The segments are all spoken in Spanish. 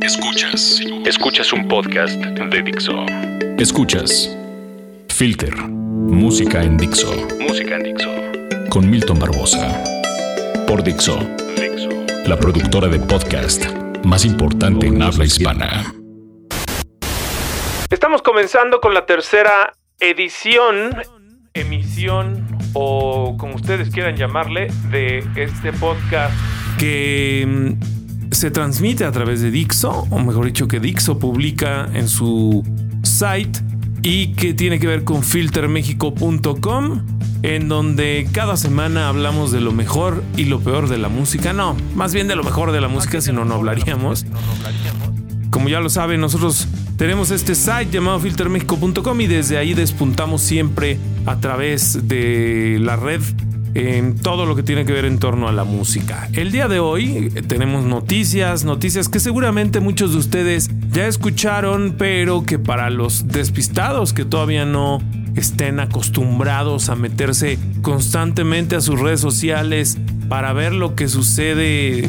Escuchas. Escuchas un podcast de Dixo. Escuchas. Filter. Música en Dixo. Música en Dixo. Con Milton Barbosa. Por Dixo. Dixo. La productora de podcast más importante en habla hispana. Estamos comenzando con la tercera edición, emisión o como ustedes quieran llamarle, de este podcast que mm, se transmite a través de Dixo, o mejor dicho que Dixo publica en su site y que tiene que ver con filtermexico.com en donde cada semana hablamos de lo mejor y lo peor de la música. No, más bien de lo mejor de la música, si no, no hablaríamos. Como ya lo saben, nosotros tenemos este site llamado filtermexico.com y desde ahí despuntamos siempre a través de la red en todo lo que tiene que ver en torno a la música. El día de hoy eh, tenemos noticias, noticias que seguramente muchos de ustedes ya escucharon, pero que para los despistados que todavía no estén acostumbrados a meterse constantemente a sus redes sociales para ver lo que sucede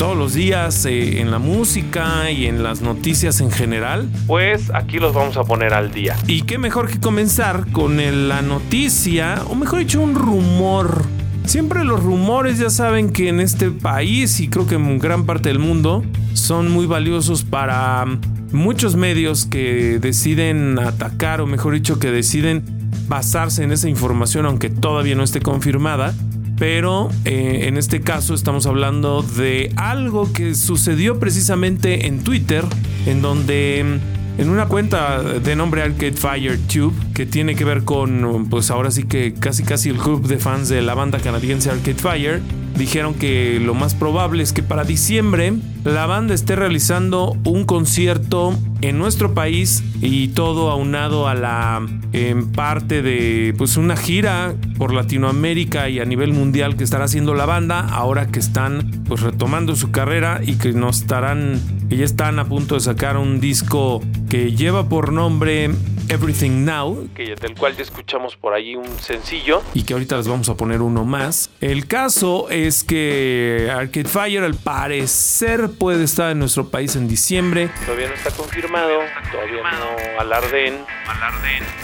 todos los días eh, en la música y en las noticias en general, pues aquí los vamos a poner al día. Y qué mejor que comenzar con la noticia, o mejor dicho, un rumor. Siempre los rumores ya saben que en este país y creo que en gran parte del mundo son muy valiosos para muchos medios que deciden atacar o mejor dicho que deciden basarse en esa información aunque todavía no esté confirmada pero eh, en este caso estamos hablando de algo que sucedió precisamente en Twitter, en donde en una cuenta de nombre Arcade Fire Tube, que tiene que ver con, pues ahora sí que casi casi el club de fans de la banda canadiense Arcade Fire, dijeron que lo más probable es que para diciembre la banda esté realizando un concierto en nuestro país y todo aunado a la en parte de pues una gira por Latinoamérica y a nivel mundial que estará haciendo la banda ahora que están pues retomando su carrera y que no estarán que ya están a punto de sacar un disco que lleva por nombre Everything Now, que, del cual ya escuchamos por ahí un sencillo y que ahorita les vamos a poner uno más. El caso es que Arcade Fire al parecer puede estar en nuestro país en diciembre. Todavía no está confirmado, todavía no alarden.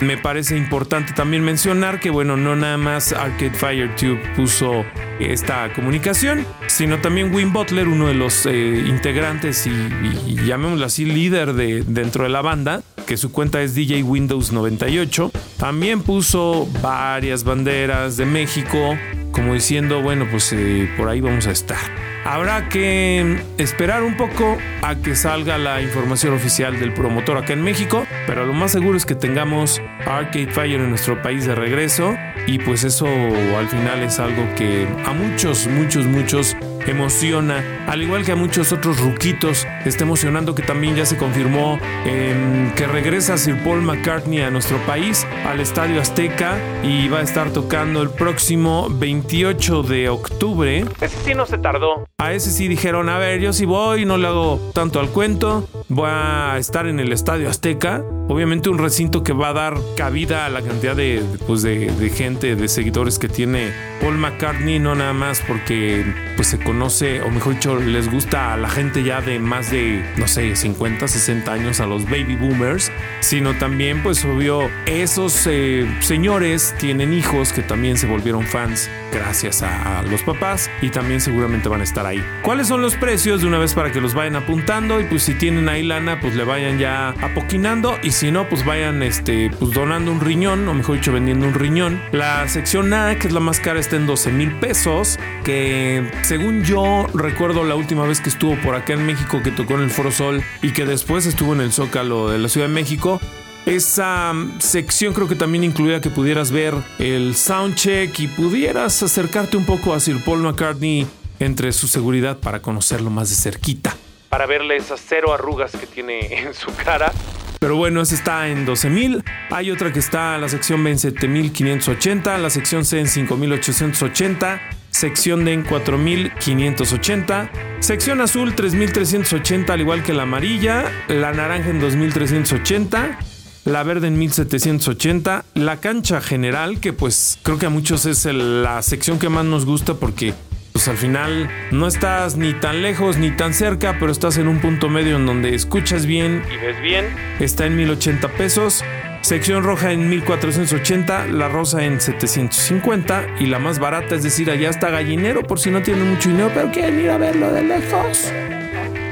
Me parece importante también mencionar que bueno, no nada más Arcade Fire Tube puso esta comunicación, sino también Win Butler, uno de los eh, integrantes y, llamémoslo así líder de, dentro de la banda, que su cuenta es DJ Windows 98. También puso varias banderas de México, como diciendo, bueno, pues eh, por ahí vamos a estar. Habrá que esperar un poco a que salga la información oficial del promotor acá en México, pero lo más seguro es que tengamos Arcade Fire en nuestro país de regreso y pues eso al final es algo que a muchos, muchos, muchos emociona, al igual que a muchos otros ruquitos, está emocionando que también ya se confirmó em, que regresa Sir Paul McCartney a nuestro país, al Estadio Azteca, y va a estar tocando el próximo 28 de octubre. Ese sí no se tardó. A ese sí dijeron, a ver, yo sí voy, no le hago tanto al cuento, voy a estar en el Estadio Azteca. Obviamente un recinto que va a dar cabida a la cantidad de, pues de, de gente, de seguidores que tiene Paul McCartney, no nada más porque pues se conoce, o mejor dicho, les gusta a la gente ya de más de, no sé, 50, 60 años, a los baby boomers, sino también, pues obvio, esos eh, señores tienen hijos que también se volvieron fans gracias a, los papás y también seguramente van a estar ahí. ¿Cuáles son los precios de una vez para que los vayan apuntando? Y pues si tienen ahí lana, pues le vayan ya apoquinando y si no, pues vayan este, pues donando un riñón, o mejor dicho, vendiendo un riñón. La sección A, que es la más cara, está en 12 mil pesos, que según yo recuerdo la última vez que estuvo por acá en México, que tocó en el Foro Sol y que después estuvo en el Zócalo de la Ciudad de México, esa mm, sección creo que también incluía que pudieras ver el soundcheck y pudieras acercarte un poco a Sir Paul McCartney entre su seguridad para conocerlo más de cerquita. Para verle esas cero arrugas que tiene en su cara. Pero bueno, esa está en 12.000. Hay otra que está en la sección B en 7.580, la sección C en 5.880 sección D en 4580, sección azul 3380 al igual que la amarilla, la naranja en 2380, la verde en 1780, la cancha general que pues creo que a muchos es la sección que más nos gusta porque pues al final no estás ni tan lejos ni tan cerca, pero estás en un punto medio en donde escuchas bien y ves bien. Está en 1080 pesos. Sección roja en 1480, la rosa en 750 y la más barata, es decir, allá está gallinero por si no tienen mucho dinero, pero quieren ir a verlo de lejos.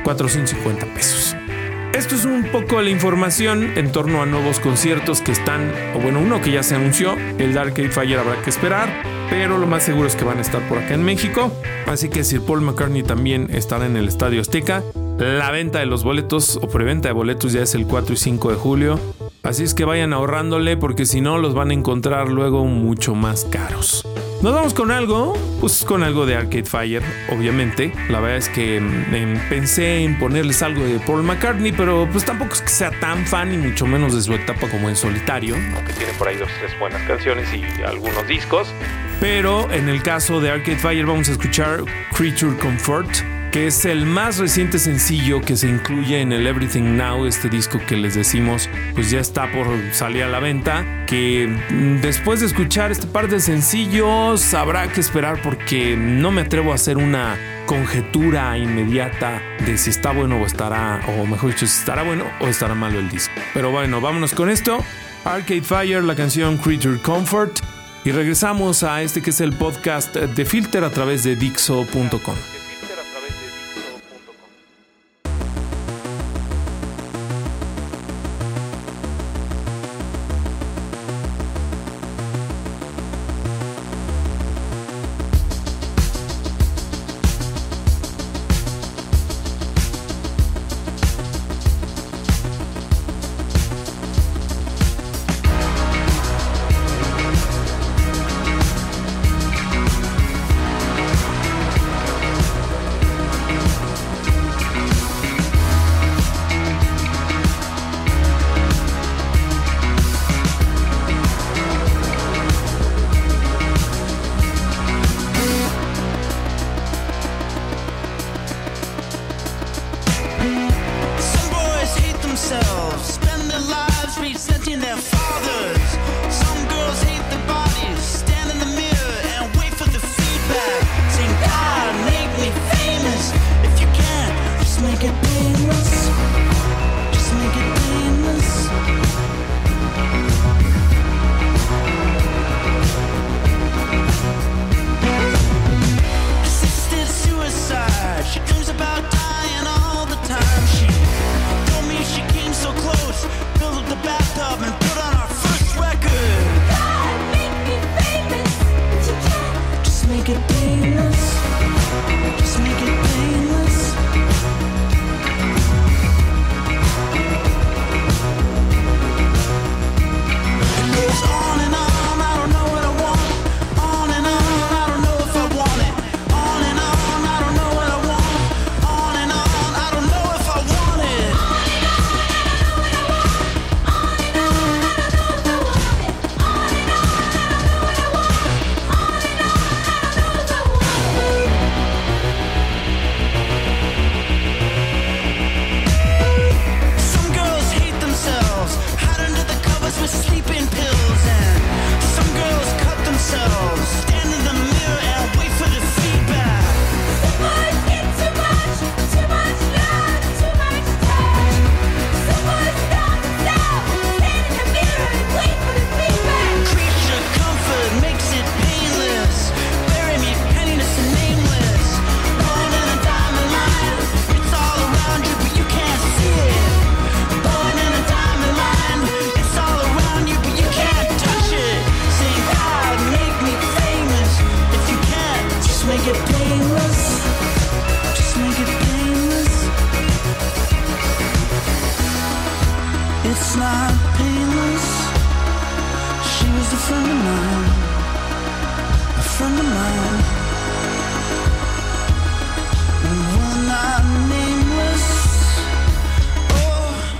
450 pesos. Esto es un poco la información en torno a nuevos conciertos que están, o bueno, uno que ya se anunció, el Dark Age Fire habrá que esperar, pero lo más seguro es que van a estar por acá en México. Así que Sir Paul McCartney también estará en el Estadio Azteca. La venta de los boletos o preventa de boletos ya es el 4 y 5 de julio. Así es que vayan ahorrándole porque si no los van a encontrar luego mucho más caros. Nos vamos con algo, pues con algo de Arcade Fire, obviamente. La verdad es que mm, pensé en ponerles algo de Paul McCartney, pero pues tampoco es que sea tan fan y mucho menos de su etapa como en solitario, aunque tiene por ahí dos tres buenas canciones y algunos discos. Pero en el caso de Arcade Fire vamos a escuchar Creature Comfort que es el más reciente sencillo que se incluye en el Everything Now, este disco que les decimos, pues ya está por salir a la venta, que mm, después de escuchar este par de sencillos habrá que esperar porque no me atrevo a hacer una conjetura inmediata de si está bueno o estará, o mejor dicho, si estará bueno o estará malo el disco. Pero bueno, vámonos con esto. Arcade Fire, la canción Creature Comfort. Y regresamos a este que es el podcast de Filter a través de Dixo.com.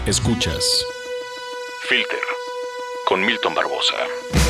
Escuchas Filter con Milton Barbosa. Well, if you're not sure, better safe than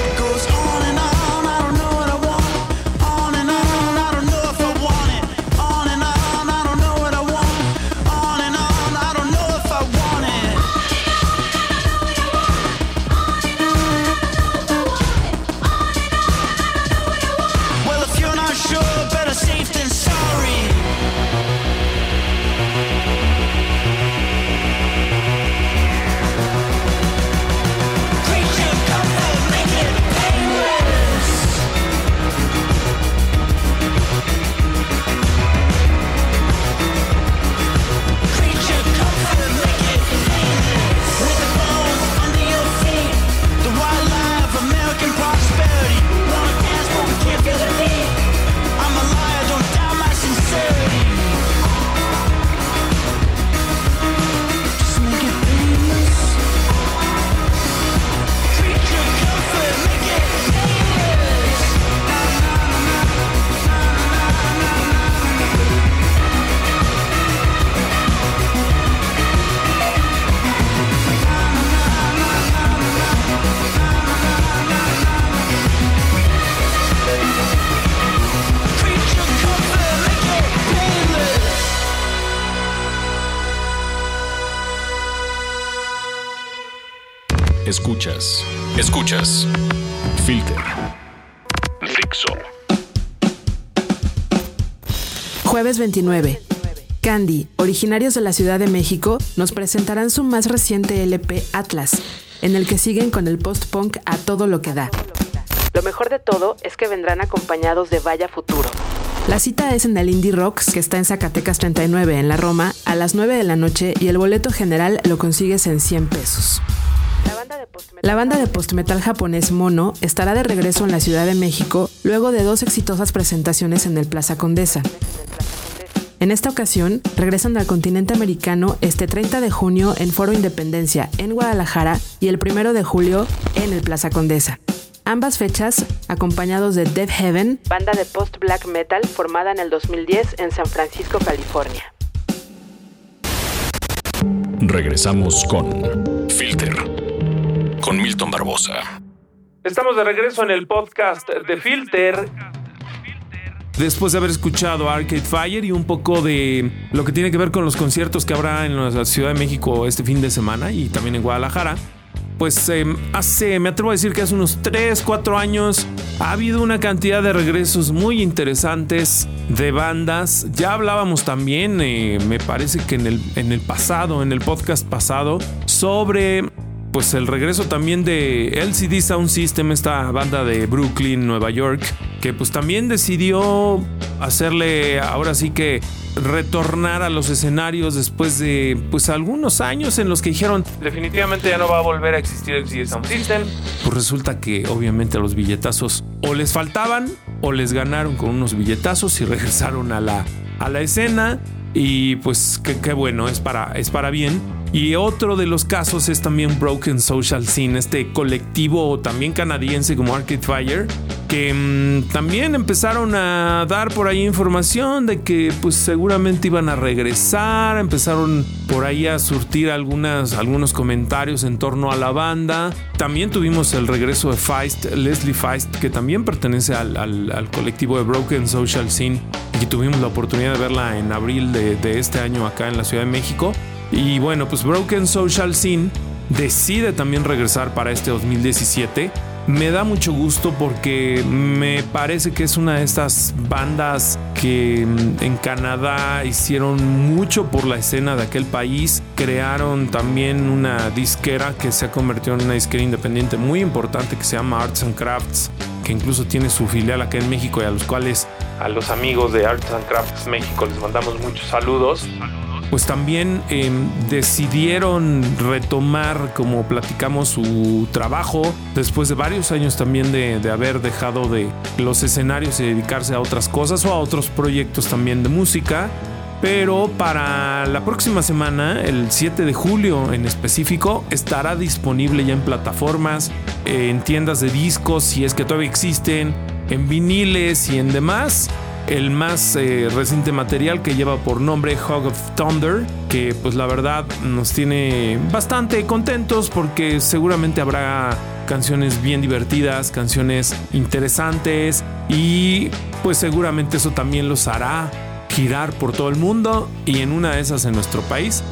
Escuchas. Escuchas. Filter. Fixo. Jueves 29. Candy, originarios de la Ciudad de México, nos presentarán su más reciente LP Atlas, en el que siguen con el post-punk a todo lo que da. Lo mejor de todo es que vendrán acompañados de Vaya Futuro. La cita es en el Indie Rocks, que está en Zacatecas 39, en la Roma, a las 9 de la noche y el boleto general lo consigues en 100 pesos. La banda de post-metal japonés Mono estará de regreso en la Ciudad de México luego de dos exitosas presentaciones en el Plaza Condesa. En esta ocasión, regresan al continente americano este 30 de junio en Foro Independencia, en Guadalajara, y el 1 de julio en el Plaza Condesa. Ambas fechas, acompañados de Death Heaven, banda de post-black metal formada en el 2010 en San Francisco, California. Regresamos con con Milton Barbosa. Estamos de regreso en el podcast de Filter después de haber escuchado Arcade Fire y un poco de lo que tiene que ver con los conciertos que habrá en la Ciudad de México este fin de semana y también en Guadalajara. Pues em, hace, me atrevo a decir que hace unos 3, 4 años ha habido una cantidad de regresos muy interesantes de bandas. Ya hablábamos también, eh, me parece que en el, en el pasado, en el podcast pasado, sobre pues el regreso también de LCD Sound System, esta banda de Brooklyn, Nueva York, que pues también decidió hacerle ahora sí que retornar a los escenarios después de pues algunos años en los que dijeron definitivamente ya no va a volver a existir LCD Sound System. Pues resulta que obviamente los billetazos o les faltaban o les ganaron con unos billetazos y regresaron a la, a la escena y pues qué bueno, es para, es para bien. Y otro de los casos es también Broken Social Scene, este colectivo también canadiense como Arcade Fire, que mm, también empezaron a dar por ahí información de que pues seguramente iban a regresar, empezaron por ahí a surtir algunos comentarios en torno a la banda. También tuvimos el regreso de Feist, Leslie Feist, que también pertenece al, colectivo de Broken Social Scene y tuvimos la oportunidad de verla en abril de este año acá en la Ciudad de México. Y bueno, pues Broken Social Scene decide también regresar para este 2017. Me da mucho gusto porque me parece que es una de estas bandas que mm, en Canadá hicieron mucho por la escena de aquel país. Crearon también una disquera que se ha convertido en una disquera independiente muy importante que se llama Arts and Crafts, que incluso tiene su filial acá en México y a los cuales a los amigos de Arts and Crafts México les mandamos muchos saludos pues también em, decidieron retomar, como platicamos, su trabajo después de varios años también de, de, haber dejado de los escenarios y dedicarse a otras cosas o a otros proyectos también de música. Pero para la próxima semana, el 7 de julio en específico, estará disponible ya en plataformas, en tiendas de discos, si es que todavía existen, en viniles y en demás el más eh, reciente material que lleva por nombre Hog of Thunder, que pues la verdad nos tiene bastante contentos porque seguramente habrá canciones bien divertidas, canciones interesantes y pues seguramente eso también los hará girar por todo el mundo y en una de esas en nuestro país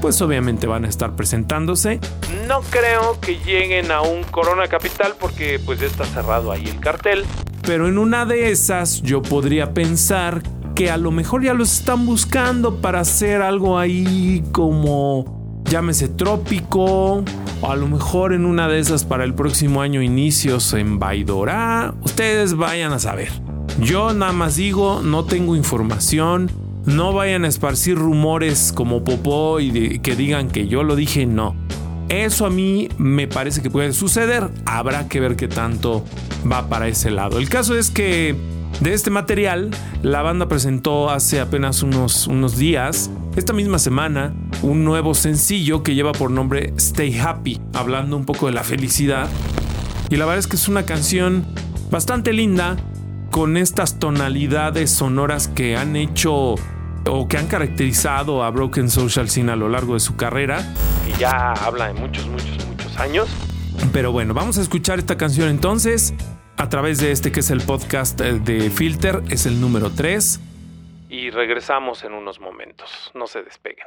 pues obviamente van a estar presentándose. No creo que lleguen a un Corona Capital porque pues ya está cerrado ahí el cartel. Pero en una de esas yo podría pensar que a lo mejor ya los están buscando para hacer algo ahí como llámese trópico o a lo mejor en una de esas para el próximo año inicios en Baidorá. Ustedes vayan a saber. Yo nada más digo, no tengo información. No vayan a esparcir rumores como popó y que digan que yo lo dije, no. Eso a mí me parece que puede suceder. Habrá que ver qué tanto va para ese lado. El caso es que de este material, la banda presentó hace apenas unos, unos días, esta misma semana, un nuevo sencillo que lleva por nombre Stay Happy, hablando un poco de la felicidad. Y la verdad es que es una canción bastante linda, con estas tonalidades sonoras que han hecho o que han caracterizado a Broken Social Scene a lo largo de su carrera, y ya habla de muchos, muchos, muchos años. Pero bueno, vamos a escuchar esta canción entonces a través de este que es el podcast eh, de Filter, es el número 3. Y regresamos en unos momentos, no se despeguen.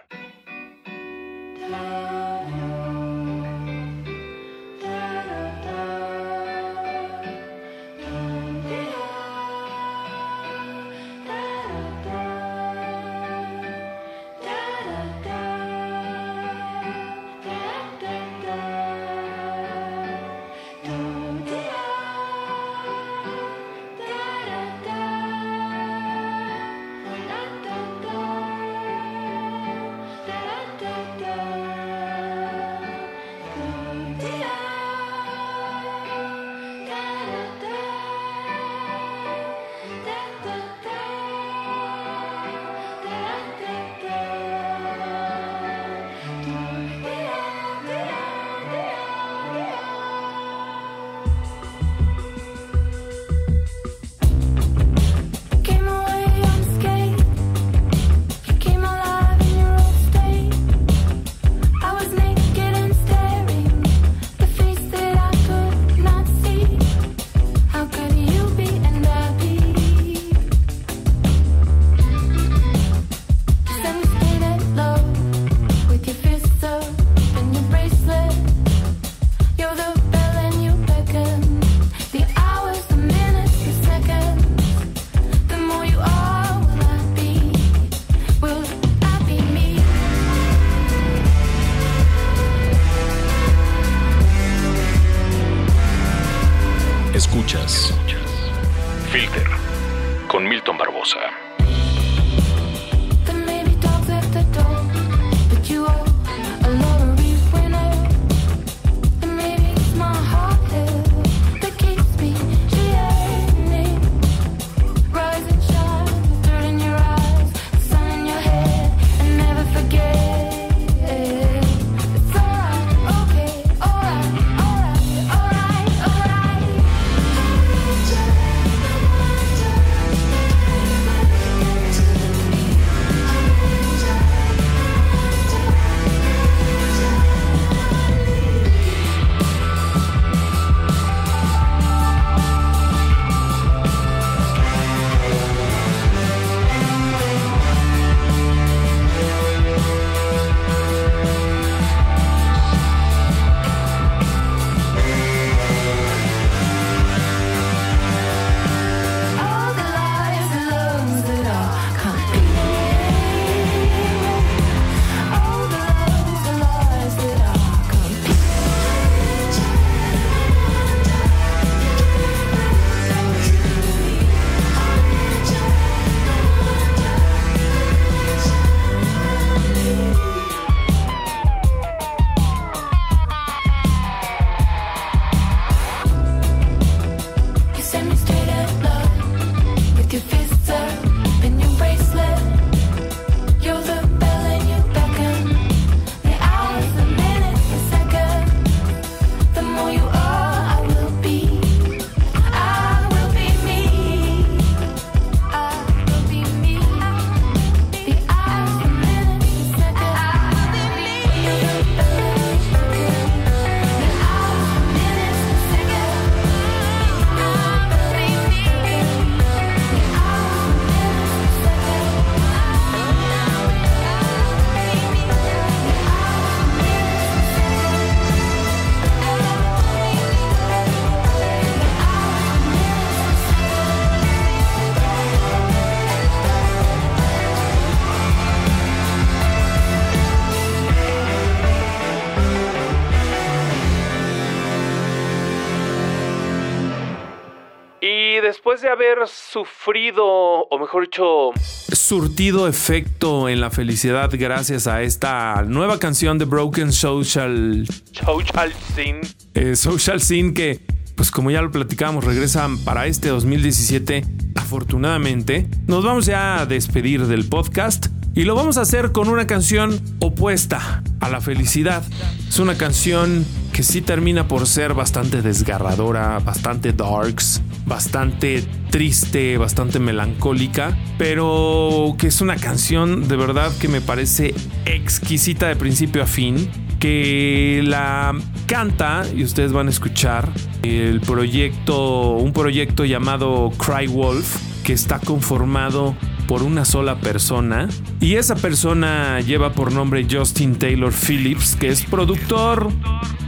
Haber sufrido, o mejor dicho, surtido efecto en la felicidad gracias a esta nueva canción de Broken Social, Social Scene, eh, Social Scene que, pues como ya lo platicamos, regresa para este 2017, afortunadamente, nos vamos ya a despedir del podcast. Y lo vamos a hacer con una canción opuesta a la felicidad. Es una canción que sí termina por ser bastante desgarradora, bastante darks, bastante triste, bastante melancólica, pero que es una canción de verdad que me parece exquisita de principio a fin, que la canta y ustedes van a escuchar el proyecto, un proyecto llamado Cry Wolf, que está conformado por una sola persona y esa persona lleva por nombre Justin Taylor Phillips, que es productor,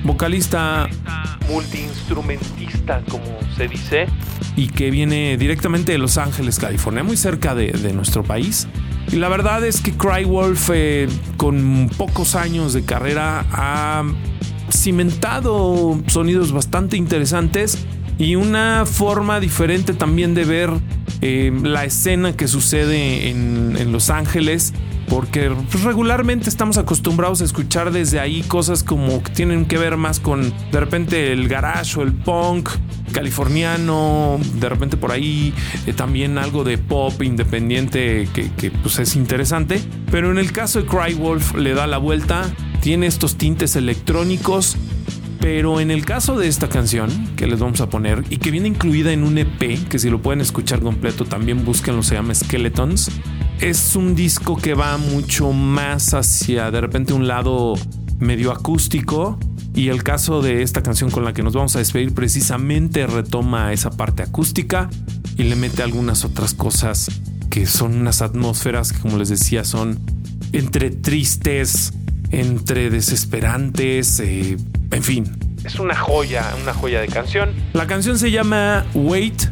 vocalista, multiinstrumentista, como se dice, y que viene directamente de Los Ángeles, California, muy cerca de, nuestro país. Y la verdad es que Crywolf, eh, con pocos años de carrera, ha cimentado sonidos bastante interesantes y una forma diferente también de ver eh, la escena que sucede en, Los Ángeles porque pues, regularmente estamos acostumbrados a escuchar desde ahí cosas como que tienen que ver más con de repente el garage o el punk californiano, de repente por ahí eh, también algo de pop independiente que, que, pues es interesante, pero en el caso de Crywolf le da la vuelta, tiene estos tintes electrónicos pero en el caso de esta canción que les vamos a poner y que viene incluida en un EP, que si lo pueden escuchar completo también búsquenlo, se llama Skeletons. Es un disco que va mucho más hacia de repente un lado medio acústico y el caso de esta canción con la que nos vamos a despedir precisamente retoma esa parte acústica y le mete algunas otras cosas que son unas atmósferas que como les decía son entre tristes, entre desesperantes, eh, en fin, es una joya, una joya de canción. La canción se llama Wait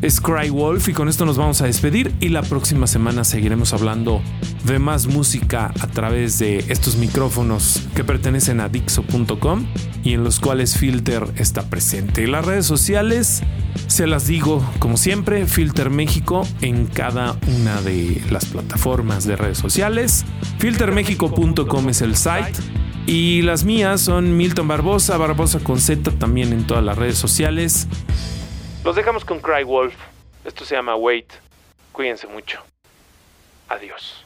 es Cry Wolf y con esto nos vamos a despedir y la próxima semana seguiremos hablando de más música a través de estos micrófonos que pertenecen a Dixo.com y en los cuales Filter está presente. Las redes sociales, se las digo como siempre, Filter México en cada una de las plataformas de redes sociales. Filtermexico.com es el site. Y las mías son Milton Barbosa, Barbosa con Z también en todas las redes sociales. Los dejamos con Cry Wolf. Esto se llama Wait. Cuídense mucho. Adiós.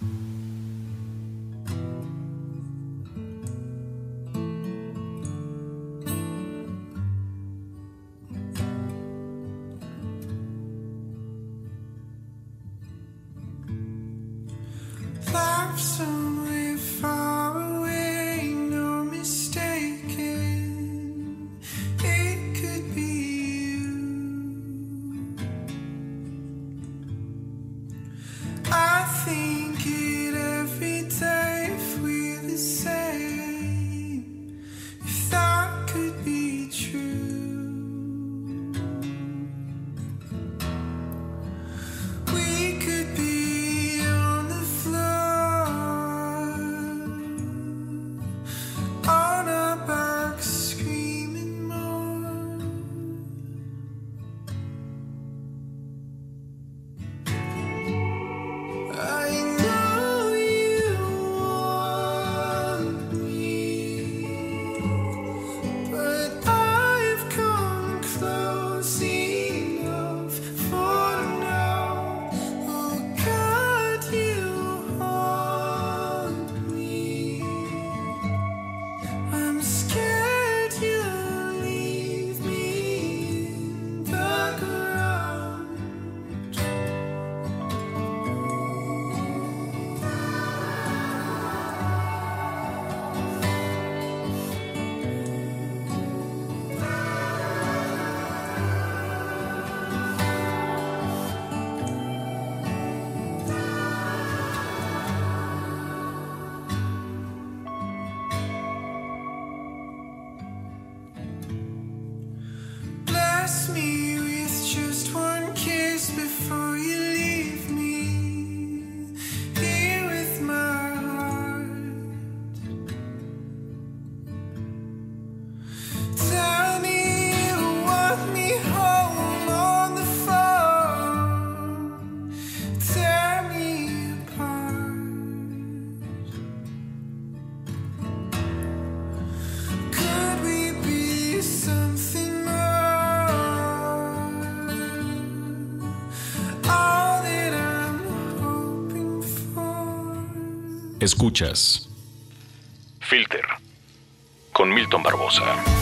Escuchas. Filter. Con Milton Barbosa.